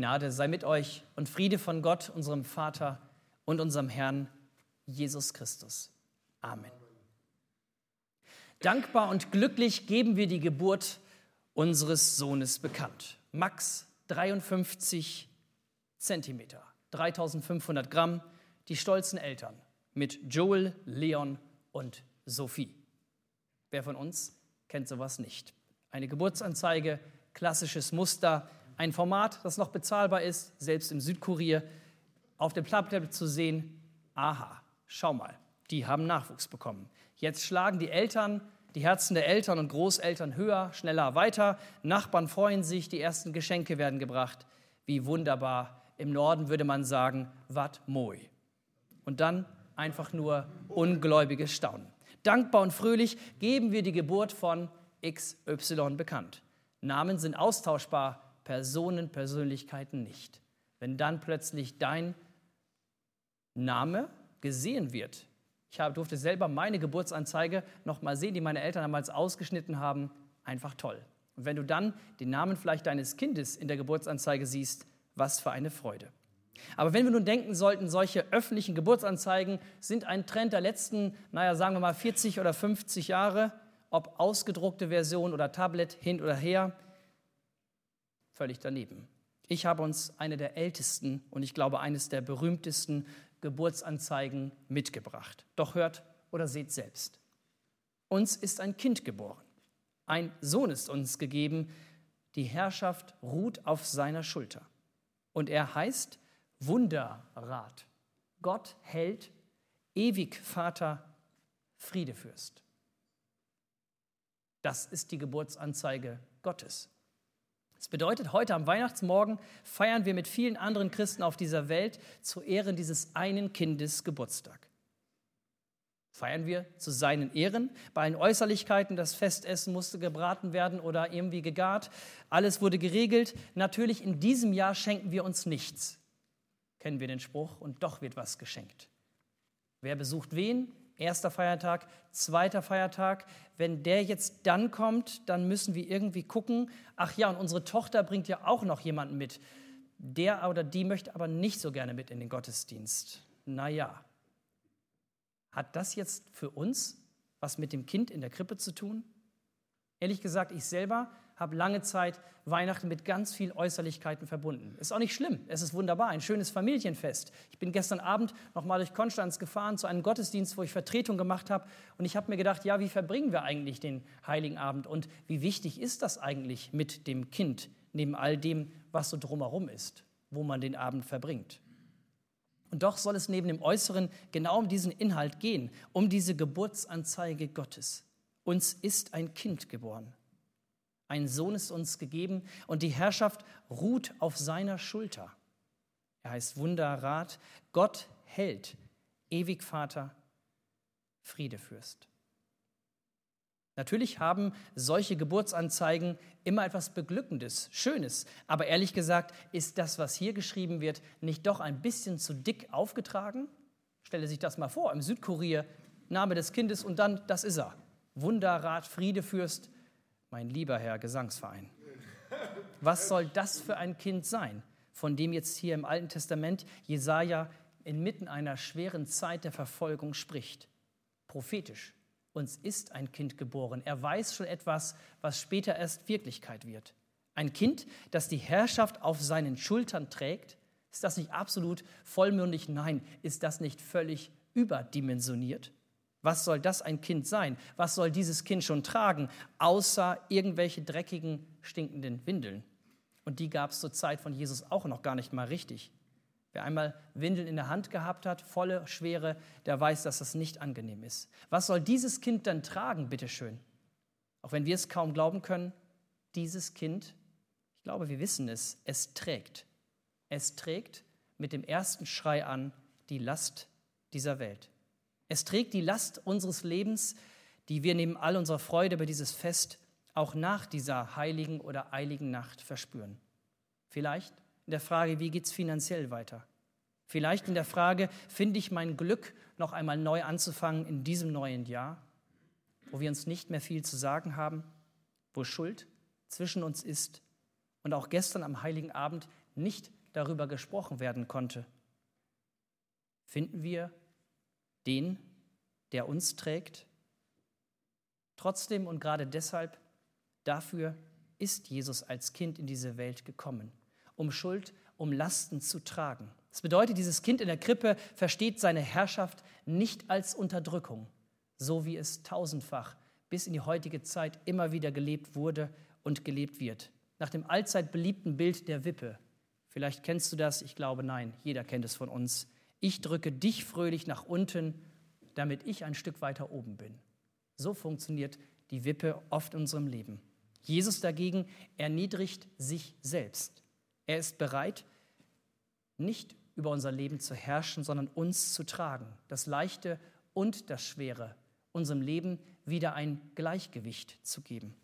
Gnade sei mit euch und Friede von Gott, unserem Vater und unserem Herrn Jesus Christus. Amen. Dankbar und glücklich geben wir die Geburt unseres Sohnes bekannt. Max, 53 Zentimeter, 3500 Gramm, die stolzen Eltern mit Joel, Leon und Sophie. Wer von uns kennt sowas nicht? Eine Geburtsanzeige, klassisches Muster, ein Format, das noch bezahlbar ist, selbst im Südkurier, auf dem Platttablet zu sehen, aha, schau mal, die haben Nachwuchs bekommen. Jetzt schlagen die Eltern, die Herzen der Eltern und Großeltern höher, schneller weiter, Nachbarn freuen sich, die ersten Geschenke werden gebracht. Wie wunderbar. Im Norden würde man sagen, wat moi. Und dann einfach nur ungläubiges Staunen. Dankbar und fröhlich geben wir die Geburt von XY bekannt. Namen sind austauschbar, Personen, Persönlichkeiten nicht. Wenn dann plötzlich dein Name gesehen wird. Ich durfte selber meine Geburtsanzeige noch mal sehen, die meine Eltern damals ausgeschnitten haben. Einfach toll. Und wenn du dann den Namen vielleicht deines Kindes in der Geburtsanzeige siehst, was für eine Freude. Aber wenn wir nun denken sollten, solche öffentlichen Geburtsanzeigen sind ein Trend der letzten, naja, sagen wir mal 40 oder 50 Jahre, ob ausgedruckte Version oder Tablet hin oder her, völlig daneben. Ich habe uns eine der ältesten und ich glaube eines der berühmtesten Geburtsanzeigen mitgebracht. Doch hört oder seht selbst. Uns ist ein Kind geboren. Ein Sohn ist uns gegeben. Die Herrschaft ruht auf seiner Schulter. Und er heißt Wunderrat. Gott hält, ewig Vater, Friedefürst. Das ist die Geburtsanzeige Gottes. Das bedeutet, heute am Weihnachtsmorgen feiern wir mit vielen anderen Christen auf dieser Welt zu Ehren dieses einen Kindes Geburtstag. Feiern wir zu seinen Ehren. Bei allen Äußerlichkeiten, das Festessen musste gebraten werden oder irgendwie gegart. Alles wurde geregelt. Natürlich in diesem Jahr schenken wir uns nichts. Kennen wir den Spruch? Und doch wird was geschenkt. Wer besucht wen? Erster Feiertag, zweiter Feiertag. Wenn der jetzt dann kommt, dann müssen wir irgendwie gucken. Ach ja, und unsere Tochter bringt ja auch noch jemanden mit. Der oder die möchte aber nicht so gerne mit in den Gottesdienst. Naja, hat das jetzt für uns was mit dem Kind in der Krippe zu tun? Ehrlich gesagt, ich selber habe lange Zeit Weihnachten mit ganz viel Äußerlichkeiten verbunden. Ist auch nicht schlimm, es ist wunderbar, ein schönes Familienfest. Ich bin gestern Abend noch mal durch Konstanz gefahren zu einem Gottesdienst, wo ich Vertretung gemacht habe und ich habe mir gedacht, ja, wie verbringen wir eigentlich den heiligen Abend und wie wichtig ist das eigentlich mit dem Kind neben all dem, was so drumherum ist, wo man den Abend verbringt? Und doch soll es neben dem Äußeren genau um diesen Inhalt gehen, um diese Geburtsanzeige Gottes. Uns ist ein Kind geboren. Ein Sohn ist uns gegeben und die Herrschaft ruht auf seiner Schulter. Er heißt Wunderrat, Gott hält, ewig Vater, Friedefürst. Natürlich haben solche Geburtsanzeigen immer etwas Beglückendes, Schönes. Aber ehrlich gesagt, ist das, was hier geschrieben wird, nicht doch ein bisschen zu dick aufgetragen? Stelle sich das mal vor, im Südkurier, Name des Kindes und dann, das ist er. Wunderrat, Friedefürst, mein lieber Herr Gesangsverein. Was soll das für ein Kind sein, von dem jetzt hier im Alten Testament Jesaja inmitten einer schweren Zeit der Verfolgung spricht? Prophetisch. Uns ist ein Kind geboren. Er weiß schon etwas, was später erst Wirklichkeit wird. Ein Kind, das die Herrschaft auf seinen Schultern trägt. Ist das nicht absolut vollmündig? Nein. Ist das nicht völlig überdimensioniert? Was soll das ein Kind sein? Was soll dieses Kind schon tragen, außer irgendwelche dreckigen, stinkenden Windeln? Und die gab es zur Zeit von Jesus auch noch gar nicht mal richtig. Wer einmal Windeln in der Hand gehabt hat, volle, schwere, der weiß, dass das nicht angenehm ist. Was soll dieses Kind dann tragen, bitteschön? Auch wenn wir es kaum glauben können, dieses Kind, ich glaube, wir wissen es, es trägt. Es trägt mit dem ersten Schrei an die Last dieser Welt. Es trägt die Last unseres Lebens, die wir neben all unserer Freude über dieses Fest auch nach dieser heiligen oder eiligen Nacht verspüren. Vielleicht in der Frage, wie geht es finanziell weiter? Vielleicht in der Frage, finde ich mein Glück noch einmal neu anzufangen in diesem neuen Jahr, wo wir uns nicht mehr viel zu sagen haben, wo Schuld zwischen uns ist und auch gestern am heiligen Abend nicht darüber gesprochen werden konnte, finden wir den, der uns trägt? Trotzdem und gerade deshalb, dafür ist Jesus als Kind in diese Welt gekommen, um Schuld, um Lasten zu tragen. Das bedeutet, dieses Kind in der Krippe versteht seine Herrschaft nicht als Unterdrückung, so wie es tausendfach bis in die heutige Zeit immer wieder gelebt wurde und gelebt wird. Nach dem allzeit beliebten Bild der Wippe. Vielleicht kennst du das, ich glaube nein, jeder kennt es von uns. Ich drücke dich fröhlich nach unten, damit ich ein Stück weiter oben bin. So funktioniert die Wippe oft in unserem Leben. Jesus dagegen erniedrigt sich selbst. Er ist bereit, nicht über unser Leben zu herrschen, sondern uns zu tragen, das Leichte und das Schwere, unserem Leben wieder ein Gleichgewicht zu geben.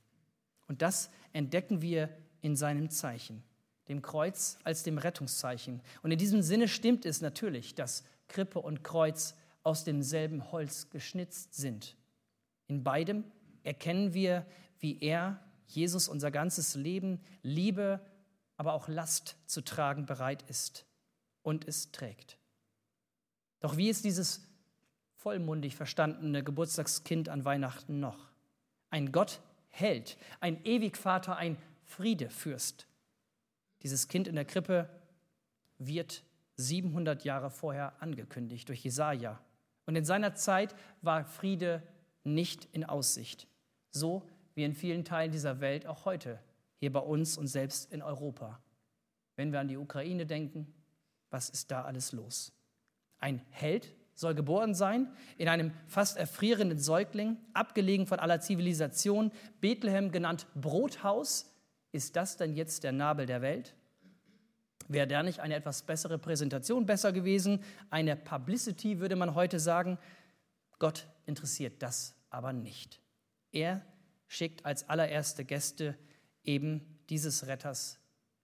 Und das entdecken wir in seinem Zeichen, dem Kreuz als dem Rettungszeichen. Und in diesem Sinne stimmt es natürlich, dass Krippe und Kreuz aus demselben Holz geschnitzt sind. In beidem erkennen wir, wie er, Jesus, unser ganzes Leben, Liebe, aber auch Last zu tragen bereit ist und es trägt. Doch wie ist dieses vollmundig verstandene Geburtstagskind an Weihnachten noch? Ein Gott Held, ein Ewigvater, ein Friedefürst. Dieses Kind in der Krippe wird 700 Jahre vorher angekündigt durch Jesaja. Und in seiner Zeit war Friede nicht in Aussicht. So wie in vielen Teilen dieser Welt auch heute, hier bei uns und selbst in Europa. Wenn wir an die Ukraine denken, was ist da alles los? Ein Held soll geboren sein in einem fast erfrierenden Säugling, abgelegen von aller Zivilisation, Bethlehem genannt Brothaus. Ist das denn jetzt der Nabel der Welt? Wäre da nicht eine etwas bessere Präsentation besser gewesen? Eine Publicity würde man heute sagen. Gott interessiert das aber nicht. Er schickt als allererste Gäste eben dieses Retters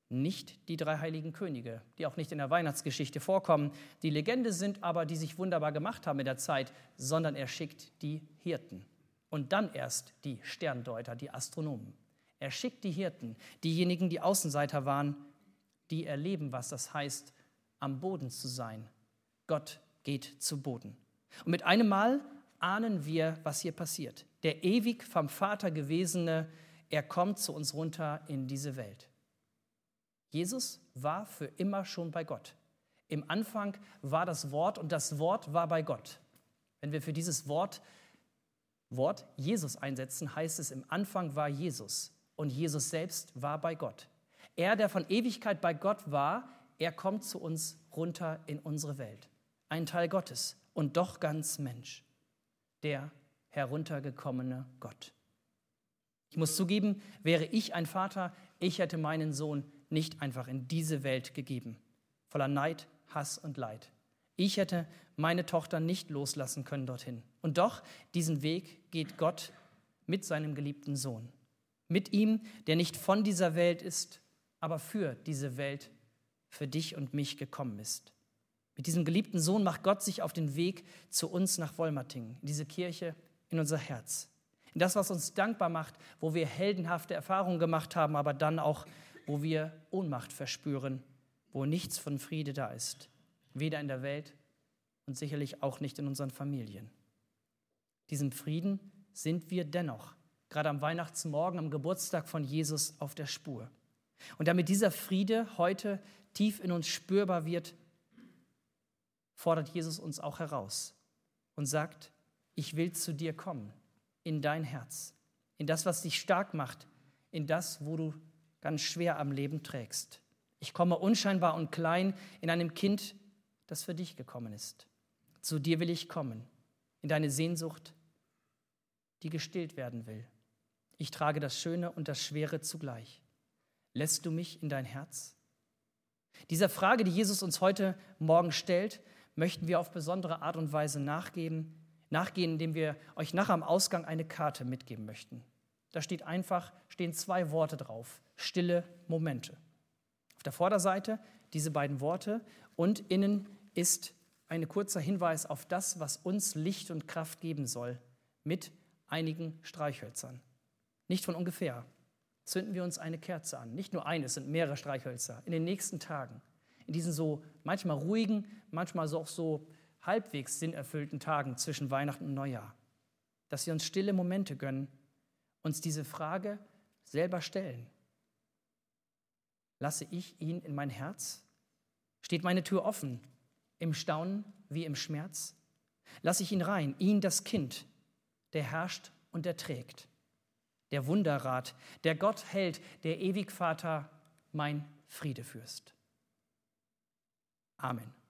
nicht die drei heiligen Könige, die auch nicht in der Weihnachtsgeschichte vorkommen, die Legende sind, aber die sich wunderbar gemacht haben in der Zeit, sondern er schickt die Hirten und dann erst die Sterndeuter, die Astronomen. Er schickt die Hirten, diejenigen, die Außenseiter waren, die erleben, was das heißt, am Boden zu sein. Gott geht zu Boden. Und mit einem Mal ahnen wir, was hier passiert. Der ewig vom Vater gewesene, er kommt zu uns runter in diese Welt. Jesus war für immer schon bei Gott. Im Anfang war das Wort und das Wort war bei Gott. Wenn wir für dieses Wort Wort Jesus einsetzen, heißt es, im Anfang war Jesus und Jesus selbst war bei Gott. Er, der von Ewigkeit bei Gott war, er kommt zu uns runter in unsere Welt. Ein Teil Gottes und doch ganz Mensch. Der heruntergekommene Gott. Ich muss zugeben, wäre ich ein Vater, ich hätte meinen Sohn nicht einfach in diese Welt gegeben, voller Neid, Hass und Leid. Ich hätte meine Tochter nicht loslassen können dorthin. Und doch, diesen Weg geht Gott mit seinem geliebten Sohn. Mit ihm, der nicht von dieser Welt ist, aber für diese Welt, für dich und mich gekommen ist. Mit diesem geliebten Sohn macht Gott sich auf den Weg zu uns nach Wolmerting, in diese Kirche, in unser Herz. In das, was uns dankbar macht, wo wir heldenhafte Erfahrungen gemacht haben, aber dann auch wo wir Ohnmacht verspüren, wo nichts von Friede da ist, weder in der Welt und sicherlich auch nicht in unseren Familien. Diesem Frieden sind wir dennoch, gerade am Weihnachtsmorgen, am Geburtstag von Jesus, auf der Spur. Und damit dieser Friede heute tief in uns spürbar wird, fordert Jesus uns auch heraus und sagt, ich will zu dir kommen, in dein Herz, in das, was dich stark macht, in das, wo du ganz schwer am Leben trägst. Ich komme unscheinbar und klein in einem Kind, das für dich gekommen ist. Zu dir will ich kommen, in deine Sehnsucht, die gestillt werden will. Ich trage das Schöne und das Schwere zugleich. Lässt du mich in dein Herz? Dieser Frage, die Jesus uns heute Morgen stellt, möchten wir auf besondere Art und Weise nachgeben, nachgehen, indem wir euch nach am Ausgang eine Karte mitgeben möchten. Da steht einfach, stehen zwei Worte drauf. Stille Momente. Auf der Vorderseite diese beiden Worte und innen ist ein kurzer Hinweis auf das, was uns Licht und Kraft geben soll, mit einigen Streichhölzern. Nicht von ungefähr. zünden wir uns eine Kerze an. Nicht nur eine, es sind mehrere Streichhölzer. In den nächsten Tagen, in diesen so manchmal ruhigen, manchmal so auch so halbwegs sinnerfüllten Tagen zwischen Weihnachten und Neujahr, dass wir uns stille Momente gönnen, uns diese Frage selber stellen. Lasse ich ihn in mein Herz? Steht meine Tür offen, im Staunen wie im Schmerz? Lasse ich ihn rein, ihn das Kind, der herrscht und der trägt, der Wunderrat, der Gott hält, der Ewigvater, mein Friedefürst. Amen.